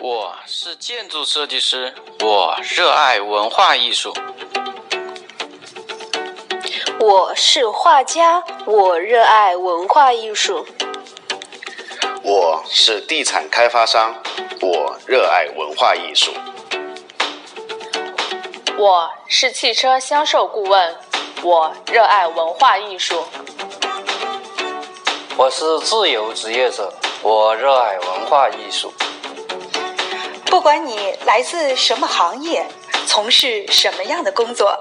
我是建筑设计师，我热爱文化艺术。我是画家，我热爱文化艺术。我是地产开发商，我热爱文化艺术。我是汽车销售顾问，我热爱文化艺术。我是自由职业者，我热爱文化艺术。不管你来自什么行业，从事什么样的工作，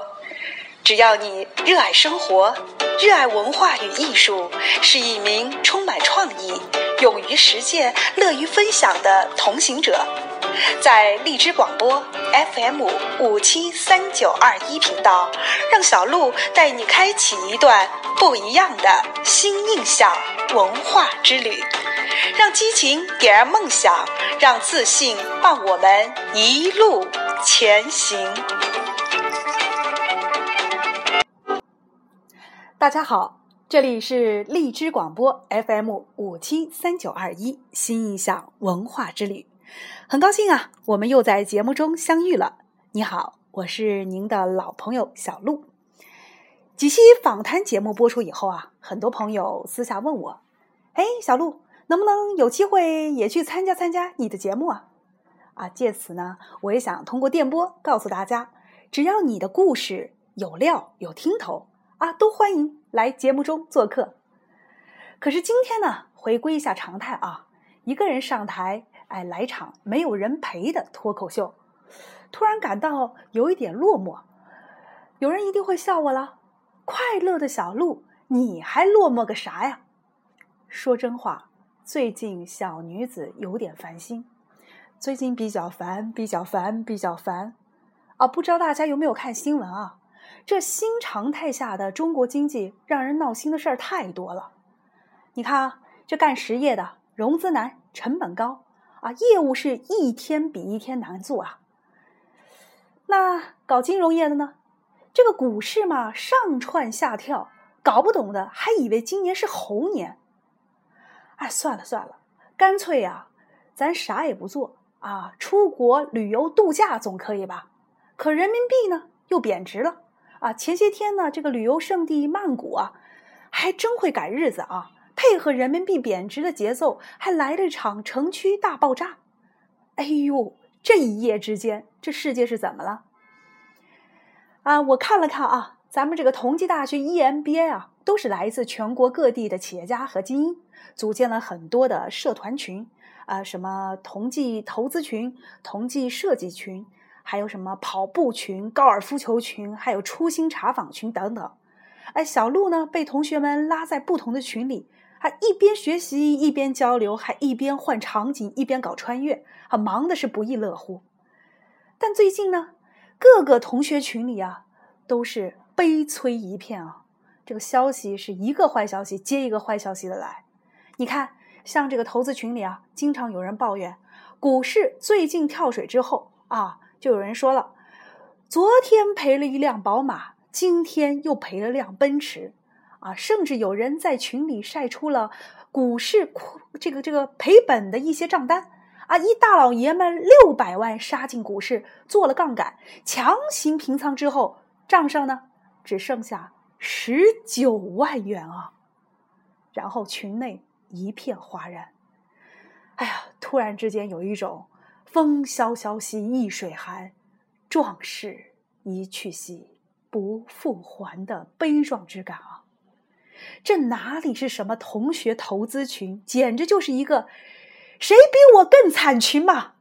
只要你热爱生活，热爱文化与艺术，是一名充满创意、勇于实践、乐于分享的同行者，在荔枝广播 FM 五七三九二一频道，让小鹿带你开启一段不一样的新印象文化之旅。让激情点燃梦想，让自信伴我们一路前行。大家好，这里是荔枝广播 FM 五七三九二一新印象文化之旅，很高兴啊，我们又在节目中相遇了。你好，我是您的老朋友小鹿。几期访谈节目播出以后啊，很多朋友私下问我：“哎，小鹿。”能不能有机会也去参加参加你的节目啊？啊，借此呢，我也想通过电波告诉大家，只要你的故事有料有听头啊，都欢迎来节目中做客。可是今天呢，回归一下常态啊，一个人上台，哎，来场没有人陪的脱口秀，突然感到有一点落寞。有人一定会笑我了，快乐的小鹿，你还落寞个啥呀？说真话。最近小女子有点烦心，最近比较烦，比较烦，比较烦，啊！不知道大家有没有看新闻啊？这新常态下的中国经济让人闹心的事儿太多了。你看啊，这干实业的融资难，成本高啊，业务是一天比一天难做啊。那搞金融业的呢？这个股市嘛，上窜下跳，搞不懂的还以为今年是猴年。哎，算了算了，干脆呀，咱啥也不做啊，出国旅游度假总可以吧？可人民币呢又贬值了啊！前些天呢，这个旅游胜地曼谷啊，还真会赶日子啊，配合人民币贬值的节奏，还来了一场城区大爆炸。哎呦，这一夜之间，这世界是怎么了？啊，我看了看啊，咱们这个同济大学 EMBA 啊。都是来自全国各地的企业家和精英，组建了很多的社团群，啊，什么同济投资群、同济设计群，还有什么跑步群、高尔夫球群，还有初心茶坊群等等。哎，小鹿呢被同学们拉在不同的群里，还一边学习一边交流，还一边换场景，一边搞穿越，啊，忙的是不亦乐乎。但最近呢，各个同学群里啊，都是悲催一片啊。这个消息是一个坏消息接一个坏消息的来，你看，像这个投资群里啊，经常有人抱怨股市最近跳水之后啊，就有人说了，昨天赔了一辆宝马，今天又赔了辆奔驰，啊，甚至有人在群里晒出了股市这个这个赔本的一些账单啊，一大老爷们六百万杀进股市做了杠杆，强行平仓之后，账上呢只剩下。十九万元啊！然后群内一片哗然。哎呀，突然之间有一种“风萧萧兮易水寒，壮士一去兮不复还”的悲壮之感啊！这哪里是什么同学投资群，简直就是一个“谁比我更惨”群嘛！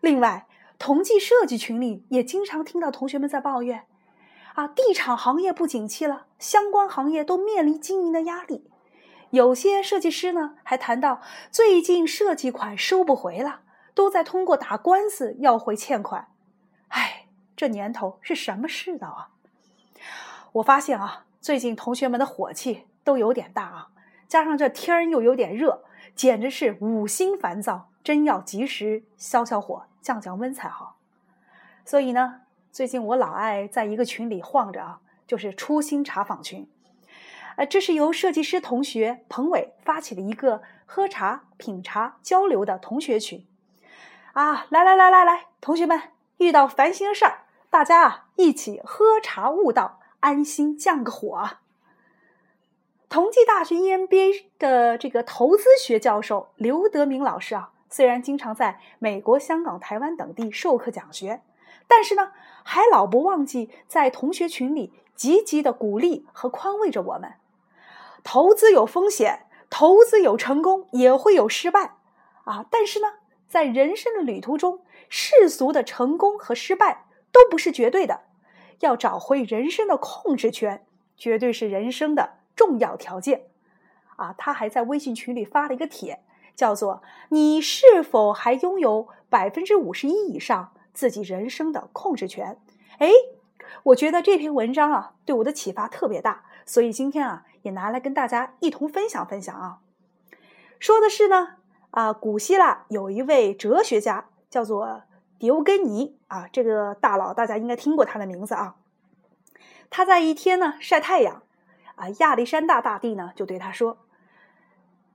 另外，同济设计群里也经常听到同学们在抱怨。啊，地产行业不景气了，相关行业都面临经营的压力。有些设计师呢，还谈到最近设计款收不回了，都在通过打官司要回欠款。哎，这年头是什么世道啊？我发现啊，最近同学们的火气都有点大啊，加上这天又有点热，简直是五心烦躁，真要及时消消火、降降温才好。所以呢。最近我老爱在一个群里晃着啊，就是初心茶坊群，呃，这是由设计师同学彭伟发起的一个喝茶、品茶、交流的同学群，啊，来来来来来，同学们，遇到烦心事儿，大家啊一起喝茶悟道，安心降个火。同济大学 EMBA 的这个投资学教授刘德明老师啊，虽然经常在美国、香港、台湾等地授课讲学，但是呢，还老不忘记在同学群里积极的鼓励和宽慰着我们。投资有风险，投资有成功，也会有失败啊！但是呢，在人生的旅途中，世俗的成功和失败都不是绝对的，要找回人生的控制权，绝对是人生的。重要条件，啊，他还在微信群里发了一个帖，叫做“你是否还拥有百分之五十一以上自己人生的控制权？”哎，我觉得这篇文章啊，对我的启发特别大，所以今天啊，也拿来跟大家一同分享分享啊。说的是呢，啊，古希腊有一位哲学家叫做狄欧根尼啊，这个大佬大家应该听过他的名字啊。他在一天呢晒太阳。啊，亚历山大大帝呢，就对他说：“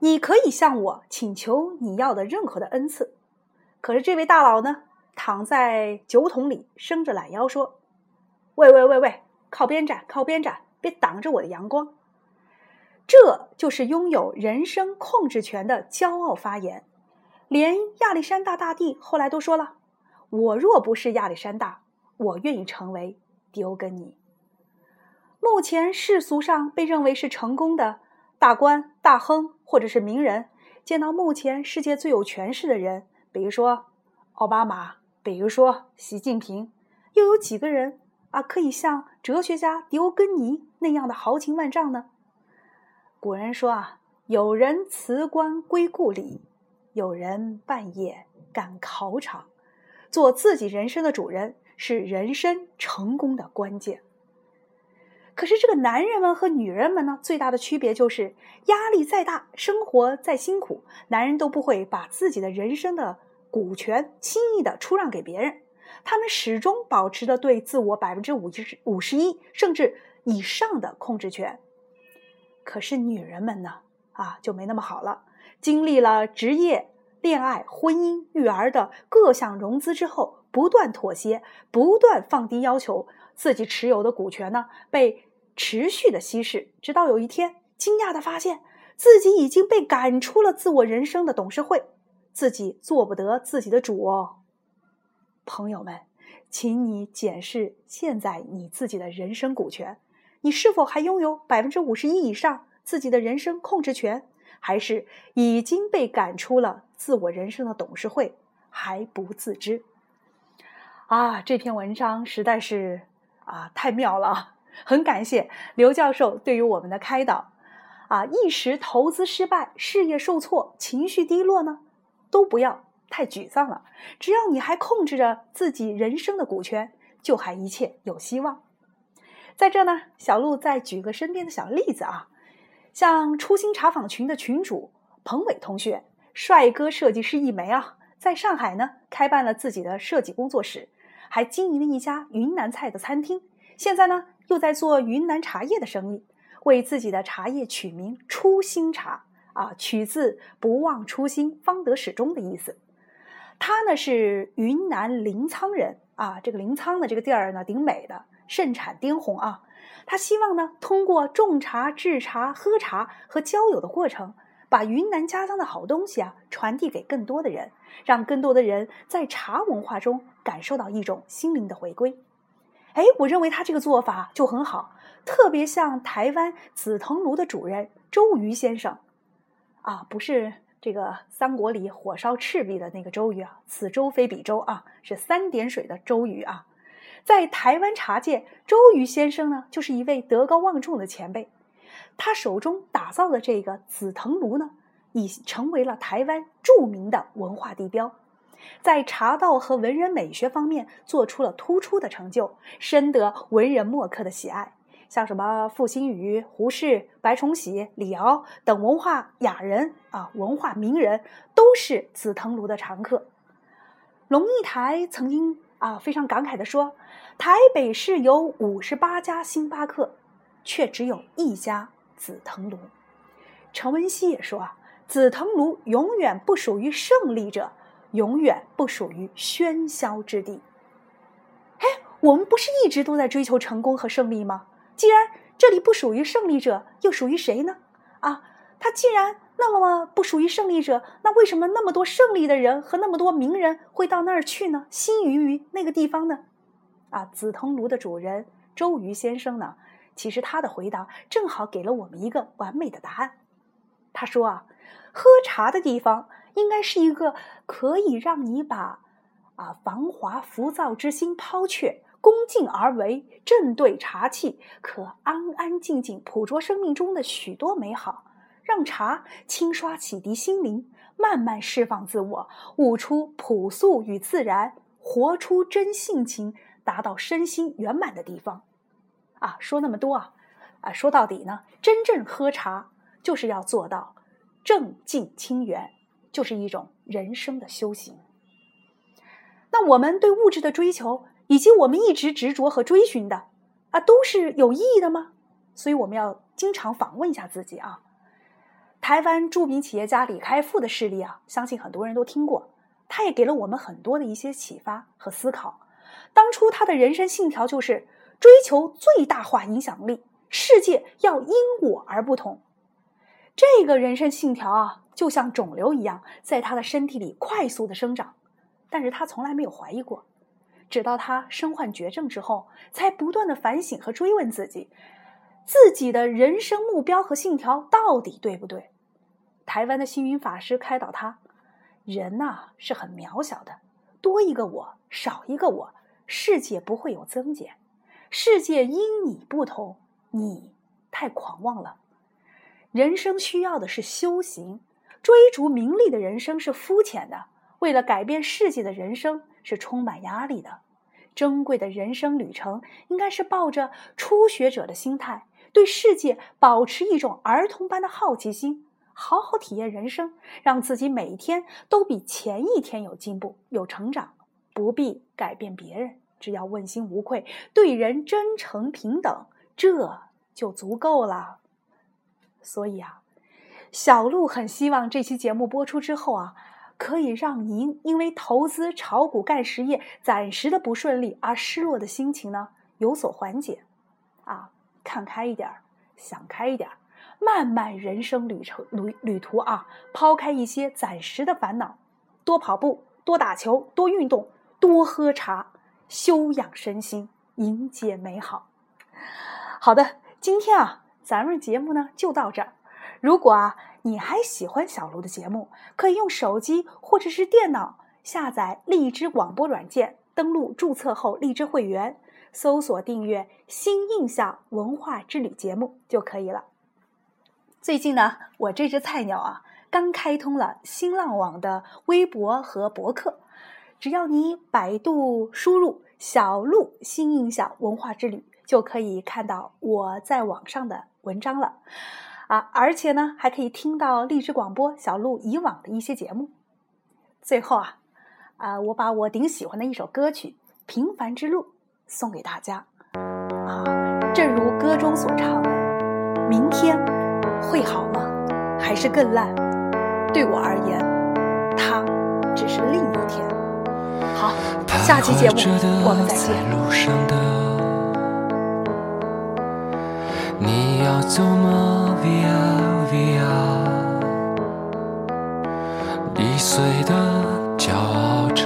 你可以向我请求你要的任何的恩赐。”可是这位大佬呢，躺在酒桶里，伸着懒腰说：“喂喂喂喂，靠边站，靠边站，别挡着我的阳光。”这就是拥有人生控制权的骄傲发言。连亚历山大大帝后来都说了：“我若不是亚历山大，我愿意成为狄欧根尼。”目前世俗上被认为是成功的大官、大亨或者是名人，见到目前世界最有权势的人，比如说奥巴马，比如说习近平，又有几个人啊可以像哲学家狄欧根尼那样的豪情万丈呢？古人说啊，有人辞官归故里，有人半夜赶考场，做自己人生的主人是人生成功的关键。可是这个男人们和女人们呢，最大的区别就是压力再大，生活再辛苦，男人都不会把自己的人生的股权轻易的出让给别人，他们始终保持着对自我百分之五十五十一甚至以上的控制权。可是女人们呢，啊就没那么好了，经历了职业、恋爱、婚姻、育儿的各项融资之后，不断妥协，不断放低要求。自己持有的股权呢，被持续的稀释，直到有一天，惊讶的发现自己已经被赶出了自我人生的董事会，自己做不得自己的主哦。朋友们，请你检视现在你自己的人生股权，你是否还拥有百分之五十一以上自己的人生控制权，还是已经被赶出了自我人生的董事会还不自知？啊，这篇文章实在是。啊，太妙了！很感谢刘教授对于我们的开导。啊，一时投资失败、事业受挫、情绪低落呢，都不要太沮丧了。只要你还控制着自己人生的股权，就还一切有希望。在这呢，小鹿再举个身边的小例子啊，像初心茶坊群的群主彭伟同学，帅哥设计师一枚啊，在上海呢开办了自己的设计工作室。还经营了一家云南菜的餐厅，现在呢又在做云南茶叶的生意，为自己的茶叶取名“初心茶”，啊，取自“不忘初心，方得始终”的意思。他呢是云南临沧人啊，这个临沧的这个地儿呢挺美的，盛产滇红啊。他希望呢通过种茶、制茶、喝茶和交友的过程。把云南家乡的好东西啊传递给更多的人，让更多的人在茶文化中感受到一种心灵的回归。哎，我认为他这个做法就很好，特别像台湾紫藤庐的主人周瑜先生，啊，不是这个三国里火烧赤壁的那个周瑜啊，此舟非彼舟啊，是三点水的周瑜啊。在台湾茶界，周瑜先生呢，就是一位德高望重的前辈。他手中打造的这个紫藤庐呢，已成为了台湾著名的文化地标，在茶道和文人美学方面做出了突出的成就，深得文人墨客的喜爱。像什么傅新宇、胡适、白崇禧、李敖等文化雅人啊，文化名人都是紫藤庐的常客。龙应台曾经啊非常感慨地说：“台北市有五十八家星巴克，却只有一家。”紫藤庐，陈文熙也说啊，紫藤庐永远不属于胜利者，永远不属于喧嚣之地。哎，我们不是一直都在追求成功和胜利吗？既然这里不属于胜利者，又属于谁呢？啊，他既然那么不属于胜利者，那为什么那么多胜利的人和那么多名人会到那儿去呢？心于于那个地方呢？啊，紫藤庐的主人周瑜先生呢？其实他的回答正好给了我们一个完美的答案。他说啊，喝茶的地方应该是一个可以让你把啊繁华浮躁之心抛却。恭敬而为，正对茶气，可安安静静捕捉生命中的许多美好，让茶轻刷启迪心灵，慢慢释放自我，悟出朴素与自然，活出真性情，达到身心圆满的地方。啊，说那么多啊，啊，说到底呢，真正喝茶就是要做到正静清源，就是一种人生的修行。那我们对物质的追求。以及我们一直执着和追寻的，啊，都是有意义的吗？所以我们要经常访问一下自己啊。台湾著名企业家李开复的事例啊，相信很多人都听过，他也给了我们很多的一些启发和思考。当初他的人生信条就是追求最大化影响力，世界要因我而不同。这个人生信条啊，就像肿瘤一样，在他的身体里快速的生长，但是他从来没有怀疑过。直到他身患绝症之后，才不断的反省和追问自己，自己的人生目标和信条到底对不对？台湾的星云法师开导他：人呐是很渺小的，多一个我，少一个我，世界不会有增减。世界因你不同，你太狂妄了。人生需要的是修行，追逐名利的人生是肤浅的。为了改变世界的人生。是充满压力的，珍贵的人生旅程应该是抱着初学者的心态，对世界保持一种儿童般的好奇心，好好体验人生，让自己每一天都比前一天有进步、有成长。不必改变别人，只要问心无愧，对人真诚平等，这就足够了。所以啊，小鹿很希望这期节目播出之后啊。可以让您因为投资炒股干实业暂时的不顺利而失落的心情呢有所缓解，啊，看开一点儿，想开一点儿，漫漫人生旅程旅旅途啊，抛开一些暂时的烦恼，多跑步，多打球，多运动，多喝茶，修养身心，迎接美好。好的，今天啊，咱们节目呢就到这儿。如果啊。你还喜欢小卢的节目？可以用手机或者是电脑下载荔枝广播软件，登录注册后荔枝会员，搜索订阅《新印象文化之旅》节目就可以了。最近呢，我这只菜鸟啊，刚开通了新浪网的微博和博客，只要你百度输入“小鹿新印象文化之旅”，就可以看到我在网上的文章了。啊，而且呢，还可以听到荔枝广播小鹿以往的一些节目。最后啊，啊，我把我顶喜欢的一首歌曲《平凡之路》送给大家。啊，正如歌中所唱的：“明天会好吗？还是更烂？对我而言，它只是另一天。”好，下期节目我们再见。你要走吗？Via Via，易碎的骄傲着，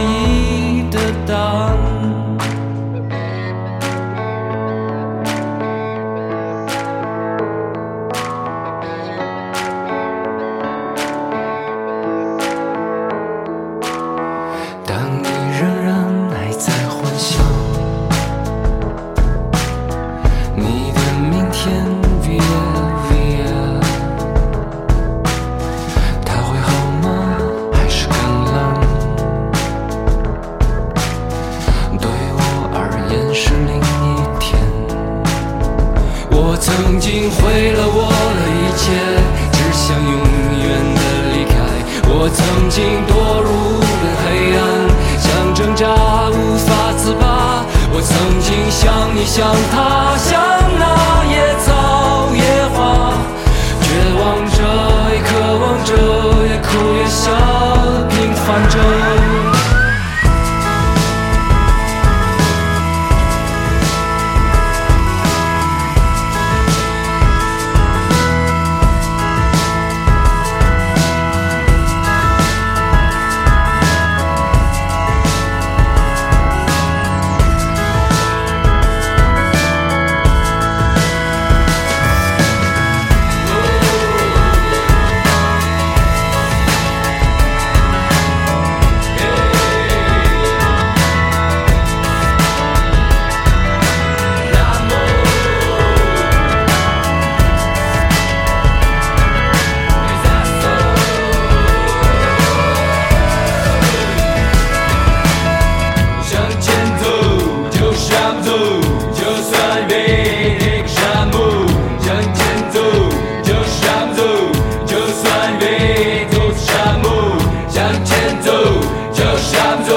走，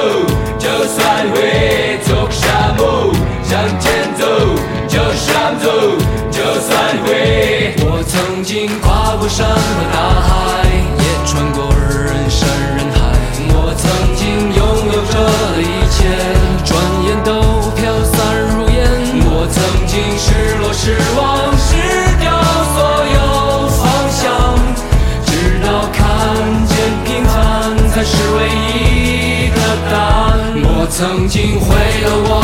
就算会重伤梦，向前走，就算走，就算会。我曾经跨过山和大海。曾经毁了我